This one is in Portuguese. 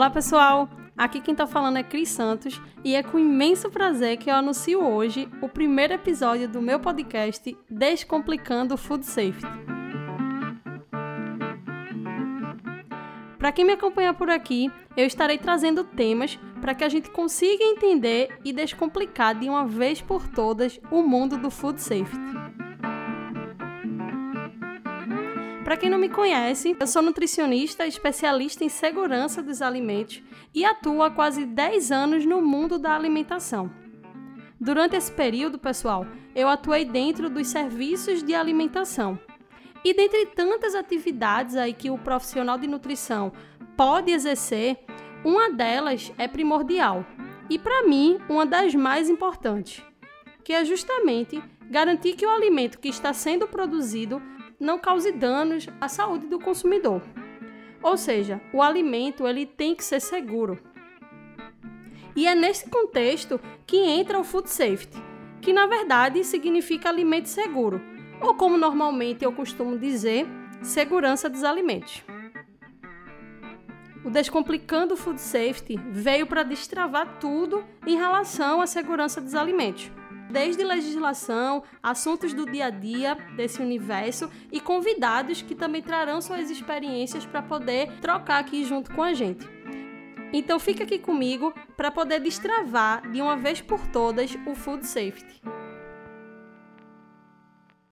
Olá, pessoal! Aqui quem tá falando é Cris Santos e é com imenso prazer que eu anuncio hoje o primeiro episódio do meu podcast Descomplicando Food Safety. Para quem me acompanha por aqui, eu estarei trazendo temas para que a gente consiga entender e descomplicar de uma vez por todas o mundo do food safety. Para quem não me conhece, eu sou nutricionista especialista em segurança dos alimentos e atuo há quase 10 anos no mundo da alimentação. Durante esse período, pessoal, eu atuei dentro dos serviços de alimentação. E dentre tantas atividades aí que o profissional de nutrição pode exercer, uma delas é primordial e para mim uma das mais importantes, que é justamente garantir que o alimento que está sendo produzido não cause danos à saúde do consumidor. Ou seja, o alimento ele tem que ser seguro. E é nesse contexto que entra o food safety, que na verdade significa alimento seguro, ou como normalmente eu costumo dizer, segurança dos alimentos. O Descomplicando Food Safety veio para destravar tudo em relação à segurança dos alimentos desde legislação, assuntos do dia a dia desse universo e convidados que também trarão suas experiências para poder trocar aqui junto com a gente. Então fica aqui comigo para poder destravar de uma vez por todas o food safety.